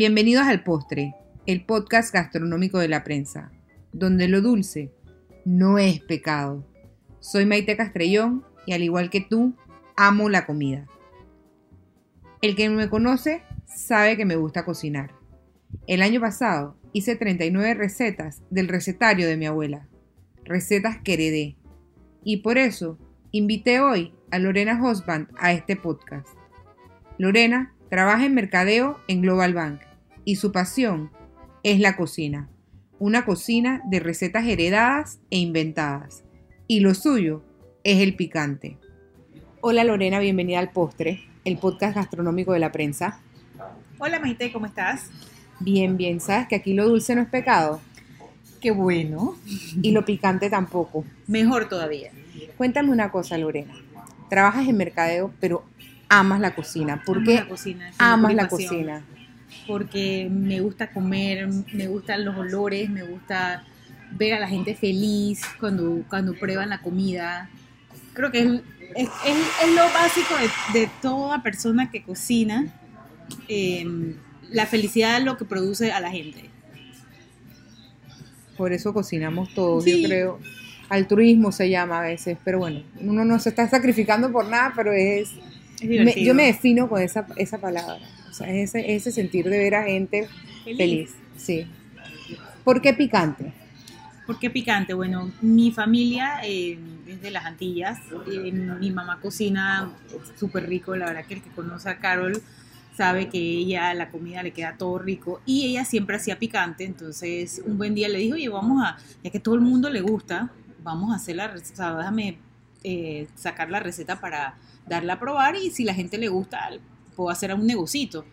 Bienvenidos al Postre, el podcast gastronómico de la prensa, donde lo dulce no es pecado. Soy Maite Castrellón y al igual que tú, amo la comida. El que me conoce sabe que me gusta cocinar. El año pasado hice 39 recetas del recetario de mi abuela, recetas que heredé. Y por eso invité hoy a Lorena Hosband a este podcast. Lorena trabaja en mercadeo en Global Bank y su pasión es la cocina, una cocina de recetas heredadas e inventadas. Y lo suyo es el picante. Hola Lorena, bienvenida al Postre, el podcast gastronómico de la prensa. Hola Maite, ¿cómo estás? Bien, bien, sabes que aquí lo dulce no es pecado Qué bueno. y lo picante tampoco. Mejor todavía. Cuéntame una cosa, Lorena. Trabajas en mercadeo, pero amas la cocina. ¿Por qué amas la cocina? Porque me gusta comer, me gustan los olores, me gusta ver a la gente feliz cuando, cuando prueban la comida. Creo que es, es- es- es lo básico de, de toda persona que cocina. eh, la felicidad es lo que produce a la gente. Por eso cocinamos todos, Sí. yo creo. Altruismo se llama a veces, pero bueno, uno no se está sacrificando por nada, pero es... Me- yo me defino con esa, esa palabra. Es ese, ese sentir de ver a gente feliz. Sí. ¿Por qué picante? ¿Por qué picante? Bueno, mi familia eh, es de las Antillas. eh, mi mamá cocina súper rico. La verdad que el que conoce a Carol sabe que ella la comida le queda todo rico. Y ella siempre hacía picante. Entonces, un buen día le dijo, oye, vamos a, ya que todo el mundo le gusta, vamos a hacer la receta. déjame eh, sacar la receta para darla a probar. Y si la gente le gusta, puedo hacer un negocito.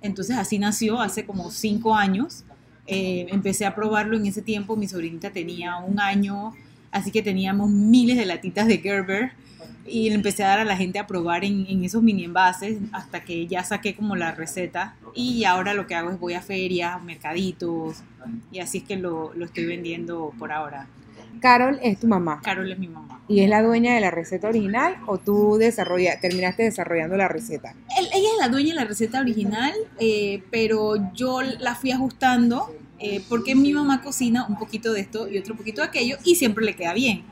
Entonces, así nació hace como cinco años. Eh, empecé a probarlo en ese tiempo, mi sobrinita tenía un año, así que teníamos miles de latitas de Gerber y le empecé a dar a la gente a probar en, en esos mini envases hasta que ya saqué como la receta y ahora lo que hago es voy a ferias, mercaditos y así es que lo, lo estoy vendiendo por ahora. Carol es tu mamá Carol es mi mamá. y es la dueña de la receta original o tú desarrolla, terminaste desarrollando la receta. Él- ella es la dueña de la receta original, eh, pero yo la fui ajustando eh, porque mi mamá cocina un poquito de esto y otro poquito de aquello y siempre le queda bien.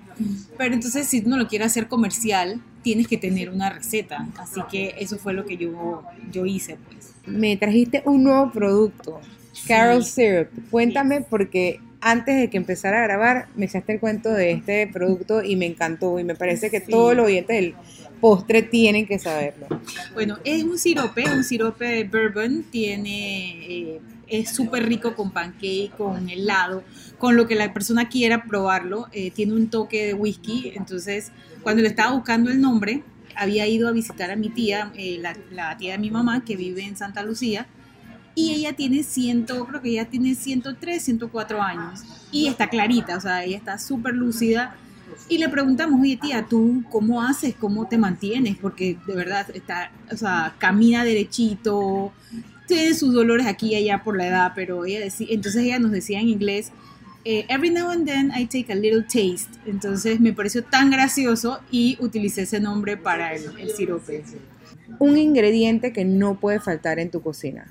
Pero entonces si uno lo quiere hacer comercial, tienes que tener una receta. Así que eso fue lo que yo, yo hice, pues. Me trajiste un nuevo producto, Carol Sí. Syrup. Cuéntame porque antes de que empezara a grabar me echaste el cuento de este producto y me encantó y me parece que Sí. todos los oyentes del postre tienen que saberlo. Bueno, es un sirope, un sirope de bourbon, tiene, eh, es súper rico con pancake, con helado, con lo que la persona quiera probarlo, eh, tiene un toque de whisky, entonces cuando le estaba buscando el nombre, había ido a visitar a mi tía, eh, la, la tía de mi mamá, que vive en Santa Lucía, y ella tiene ciento, creo que ella tiene 103, 104 años, y está clarita, o sea, ella está súper lúcida, y le preguntamos, oye tía, ¿tú cómo haces? ¿Cómo te mantienes? Porque de verdad está, o sea, camina derechito, tiene sus dolores aquí y allá por la edad, pero ella decía, entonces ella nos decía en inglés, eh, every now and then I take a little taste. Entonces me pareció tan gracioso y utilicé ese nombre para el, el sirope. Un ingrediente que no puede faltar en tu cocina.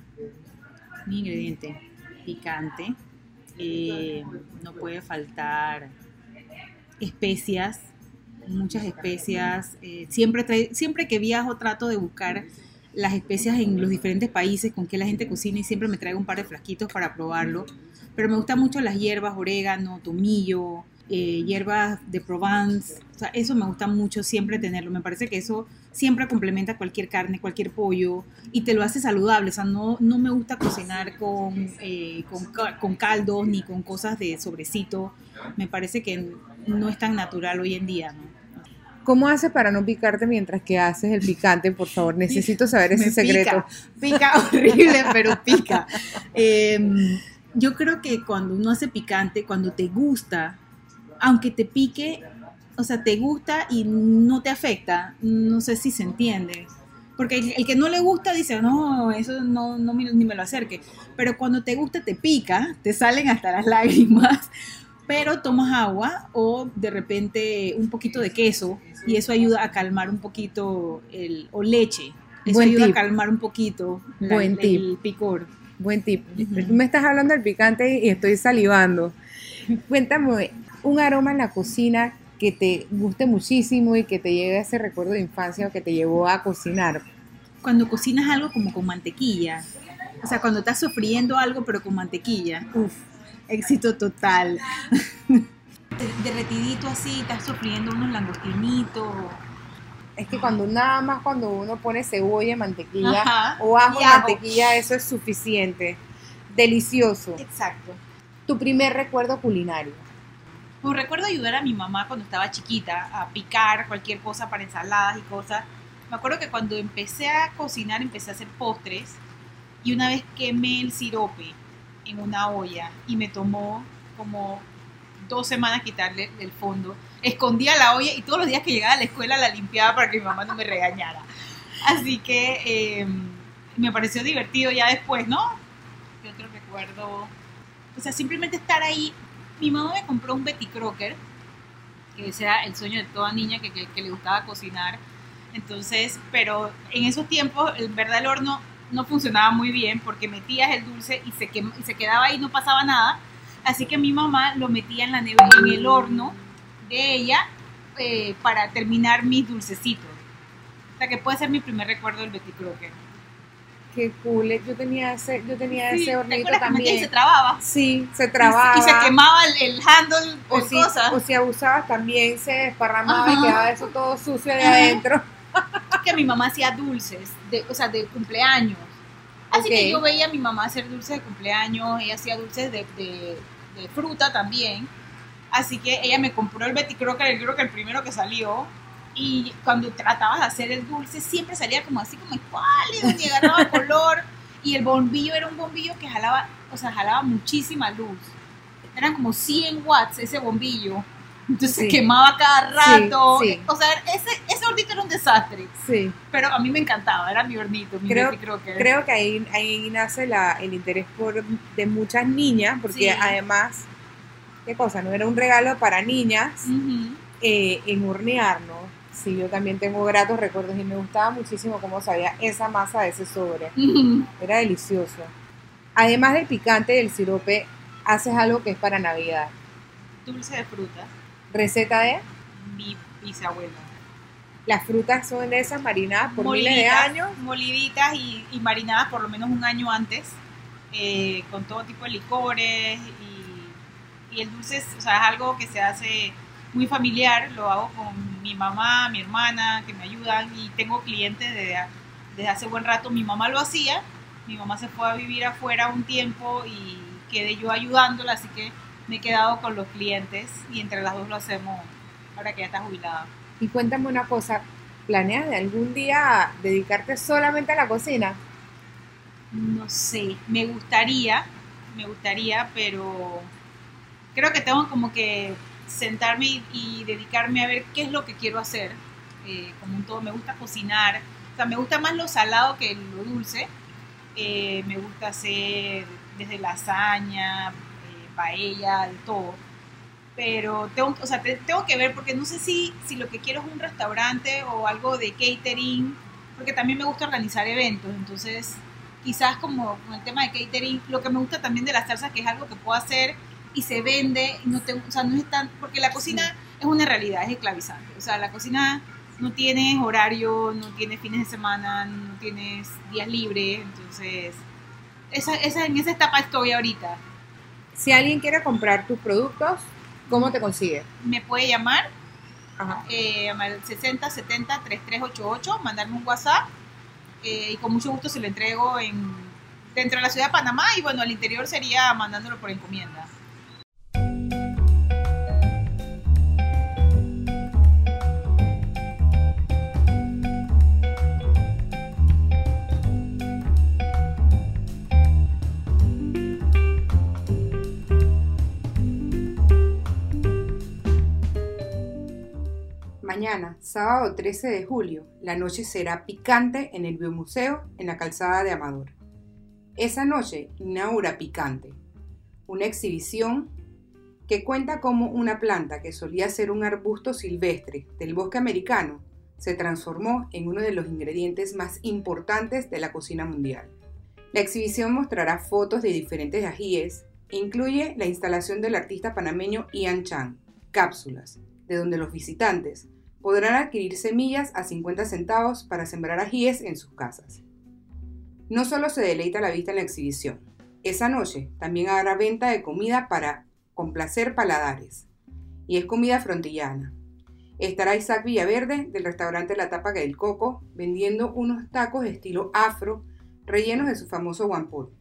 Ingrediente picante, eh, no puede faltar especias, muchas especias. eh, siempre, siempre que viajo trato de buscar las especias en los diferentes países con que la gente cocina y siempre me traigo un par de frasquitos para probarlo. Pero me gustan mucho las hierbas, orégano, tomillo, eh, hierbas de Provence. O sea, eso me gusta mucho siempre tenerlo. Me parece que eso siempre complementa cualquier carne, cualquier pollo y te lo hace saludable. O sea, no, no me gusta cocinar con, eh, con, ca- con caldos ni con cosas de sobrecito. Me parece que no es tan natural hoy en día, ¿no? ¿Cómo haces para no picarte mientras que haces el picante? Por favor, necesito saber ese secreto. Pica, pica horrible, pero pica. Eh, yo creo que cuando uno hace picante, cuando te gusta, aunque te pique, o sea, te gusta y no te afecta, no sé si se entiende. Porque el, el que no le gusta dice, no, eso no, no me- ni me lo acerque. Pero cuando te gusta, te pica, te salen hasta las lágrimas. Pero tomas agua o de repente un poquito de queso y eso ayuda a calmar un poquito el, o leche. Eso Buen ayuda tip. a calmar un poquito la- Buen el, tip. el picor. Buen tip. Tú me estás hablando del picante y estoy salivando. Cuéntame, un aroma en la cocina que te guste muchísimo y que te llegue a ese recuerdo de infancia o que te llevó a cocinar. Cuando cocinas algo como con mantequilla, o sea, cuando estás sofriendo algo pero con mantequilla, Uf, éxito total. Derretidito así, estás sofriendo unos langostinitos. es que cuando nada más cuando uno pone cebolla, mantequilla Ajá. o ajo, Y ajo. mantequilla, eso es suficiente. Delicioso. Exacto. Tu primer recuerdo culinario. Pues recuerdo ayudar a mi mamá cuando estaba chiquita a picar cualquier cosa para ensaladas y cosas. Me acuerdo que cuando empecé a cocinar empecé a hacer postres y una vez quemé el sirope en una olla y me tomó como dos semanas quitarle el fondo. Escondía la olla y todos los días que llegaba a la escuela la limpiaba para que mi mamá no me regañara. Así que eh, me pareció divertido ya después, ¿no? Yo otro recuerdo, o sea, simplemente estar ahí mi mamá me compró un Betty Crocker, que ese era el sueño de toda niña que, le gustaba cocinar. Entonces, pero en esos tiempos, en verdad, el horno no funcionaba muy bien porque metías el dulce y se, quem- y se quedaba ahí, no pasaba nada. Así que mi mamá lo metía en la nevera, en el horno de ella eh, para terminar mis dulcecitos. O sea, que puede ser mi primer recuerdo del Betty Crocker. Qué cool. Yo tenía ese, yo tenía Sí, ese ¿Te hornito acuerdas que se también. trababa? Sí, se trababa. Y, se quemaba el, el handle o o si, cosas. o si abusabas también se desparramaba y quedaba eso todo sucio de Ajá. adentro. que mi mamá hacía dulces, de, o sea, de cumpleaños. Así que yo veía a mi mamá hacer dulces de cumpleaños, ella hacía dulces de, de- de fruta también. Así que ella me compró el Betty Crocker, el, creo que el primero que salió. Y cuando tratabas de hacer el dulce, siempre salía como así, como pálido, ni agarraba color. Y el bombillo era un bombillo que jalaba, o sea, jalaba muchísima luz. Eran como 100 watts ese bombillo. Entonces Sí. quemaba cada rato. Sí, sí. O sea, ese, ese hornito era un desastre. Sí. Pero a mí me encantaba, era mi hornito, mi Creo- Crocker. Creo que ahí, ahí nace la, el interés por, de muchas niñas, porque además, ¿qué cosa? No era un regalo para niñas Ujú. eh, en hornear, ¿no? Sí, yo también tengo gratos recuerdos y me gustaba muchísimo cómo sabía esa masa de ese sobre. Era delicioso. Además del picante del sirope, haces algo que es para Navidad. Dulce de fruta, Receta de mi bisabuela. las frutas son de esas marinadas por miles de Moliditas, años. Moliditas y, y marinadas por lo menos un año antes, eh, con todo tipo de licores. Y, y el dulce es, o sea, es algo que se hace muy familiar, lo hago con mi mamá, mi hermana, que me ayudan y tengo clientes desde, desde hace buen rato. Mi mamá lo hacía, mi mamá se fue a vivir afuera un tiempo y quedé yo ayudándola, así que me he quedado con los clientes y entre las dos lo hacemos ahora que ya está jubilada. Y cuéntame una cosa, ¿planeas de algún día dedicarte solamente a la cocina? No sé, me gustaría, me gustaría, pero creo que tengo como que sentarme y, y dedicarme a ver qué es lo que quiero hacer. Eh, como un todo, me gusta cocinar, o sea, me gusta más lo salado que lo dulce. Eh, me gusta hacer desde lasaña, eh, paella, de todo. Pero tengo, o sea, te- tengo que ver porque no sé si, si lo que quiero es un restaurante o algo de catering, porque también me gusta organizar eventos, entonces quizás como con el tema de catering, lo que me gusta también de las salsas que es algo que puedo hacer y se vende, y no te, o sea, no es tan, porque la cocina es una realidad, es esclavizante, o sea, la cocina no tienes horario, no tienes fines de semana, no tienes días libres, entonces esa, esa, en esa etapa estoy ahorita. Si alguien quiere comprar tus productos, ¿cómo te consigue? Me puede llamar Ajá. eh, al 60 70 3388, mandarme un WhatsApp eh, y con mucho gusto se lo entrego en, dentro de la ciudad de Panamá y bueno, al interior sería mandándolo por encomienda. Sábado 13 de julio, la noche será picante en el Biomuseo en la calzada de Amador. Esa noche inaugura Picante, una exhibición que cuenta cómo una planta que solía ser un arbusto silvestre del bosque americano se transformó en uno de los ingredientes más importantes de la cocina mundial. La exhibición mostrará fotos de diferentes ajíes e incluye la instalación del artista panameño Ian Chang, cápsulas, de donde los visitantes podrán adquirir semillas a 50 centavos para sembrar ajíes en sus casas. No solo se deleita la vista en la exhibición, esa noche también habrá venta de comida para complacer paladares, y es comida frontillana. Estará Isaac Villaverde del restaurante La Tapa del Coco vendiendo unos tacos de estilo afro rellenos de su famoso guampur.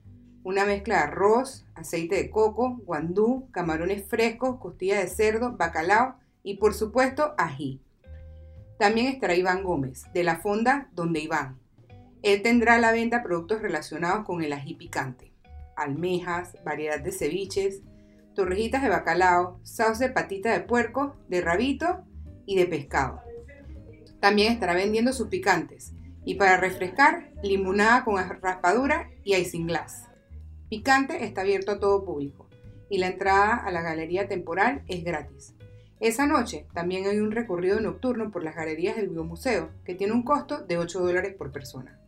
Una mezcla de arroz, aceite de coco, guandú, camarones frescos, costilla de cerdo, bacalao y por supuesto ají. También estará Iván Gómez, de la fonda Donde Iván. Él tendrá a la venta productos relacionados con el ají picante, almejas, variedad de ceviches, torrejitas de bacalao, sauce de patita de puerco, de rabito y de pescado. También estará vendiendo sus picantes y para refrescar, limonada con raspadura y isinglass. Picante está abierto a todo público y la entrada a la galería temporal es gratis. Esa noche también hay un recorrido nocturno por las galerías del Biomuseo que tiene un costo de 8 dólares por persona.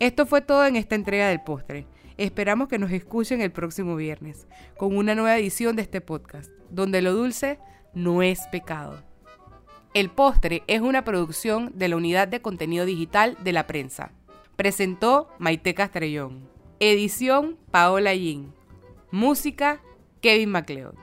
Esto fue todo en esta entrega del postre. Esperamos que nos escuchen el próximo viernes con una nueva edición de este podcast, donde lo dulce no es pecado. El postre es una producción de la unidad de contenido digital de la prensa. Presentó Maite Castrellón. Edición Paola Yin. Música Kevin MacLeod.